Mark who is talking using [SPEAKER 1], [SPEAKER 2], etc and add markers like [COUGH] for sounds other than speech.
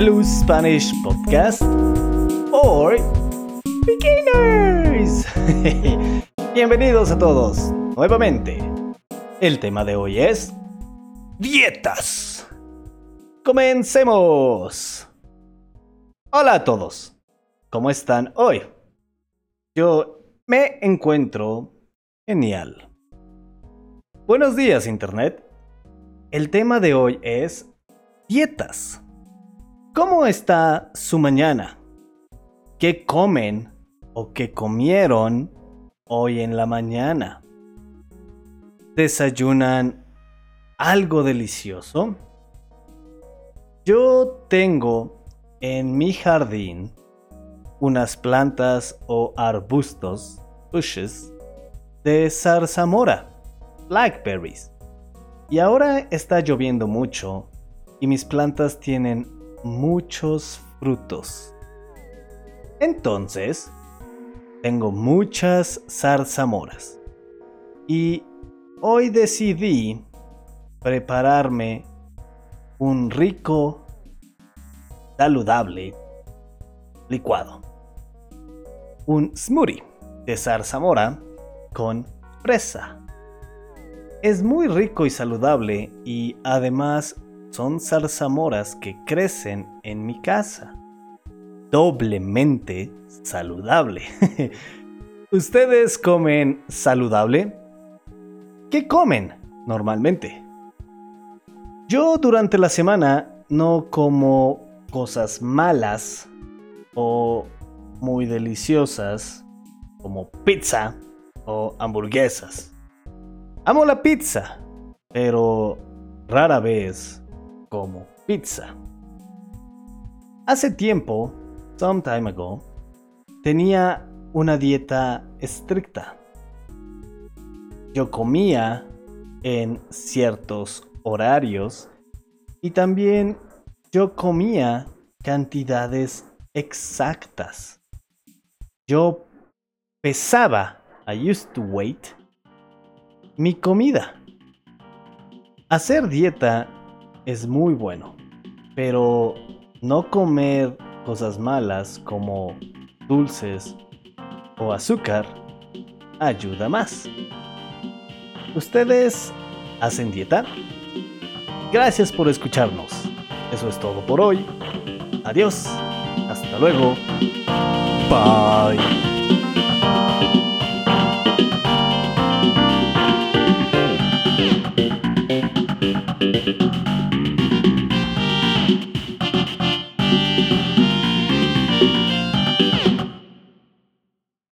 [SPEAKER 1] Hello Spanish Podcast or Beginners. [LAUGHS] Bienvenidos a todos nuevamente. El tema de hoy es dietas. Comencemos. Hola a todos. ¿Cómo están hoy? Yo me encuentro genial. Buenos días Internet. El tema de hoy es dietas. ¿Cómo está su mañana? ¿Qué comen o qué comieron hoy en la mañana? ¿Desayunan algo delicioso? Yo tengo en mi jardín unas plantas o arbustos, bushes, de zarzamora, blackberries. Y ahora está lloviendo mucho y mis plantas tienen muchos frutos. Entonces, tengo muchas zarzamoras. Y hoy decidí prepararme un rico, saludable licuado. Un smoothie de zarzamora con fresa. Es muy rico y saludable y además son zarzamoras que crecen en mi casa. Doblemente saludable. [LAUGHS] ¿Ustedes comen saludable? ¿Qué comen normalmente? Yo durante la semana no como cosas malas o muy deliciosas como pizza o hamburguesas. Amo la pizza, pero rara vez como pizza. Hace tiempo, some time ago, tenía una dieta estricta. Yo comía en ciertos horarios y también yo comía cantidades exactas. Yo pesaba, I used to weight, mi comida. Hacer dieta es muy bueno, pero no comer cosas malas como dulces o azúcar ayuda más. ¿Ustedes hacen dieta? Gracias por escucharnos. Eso es todo por hoy. Adiós. Hasta luego. Bye.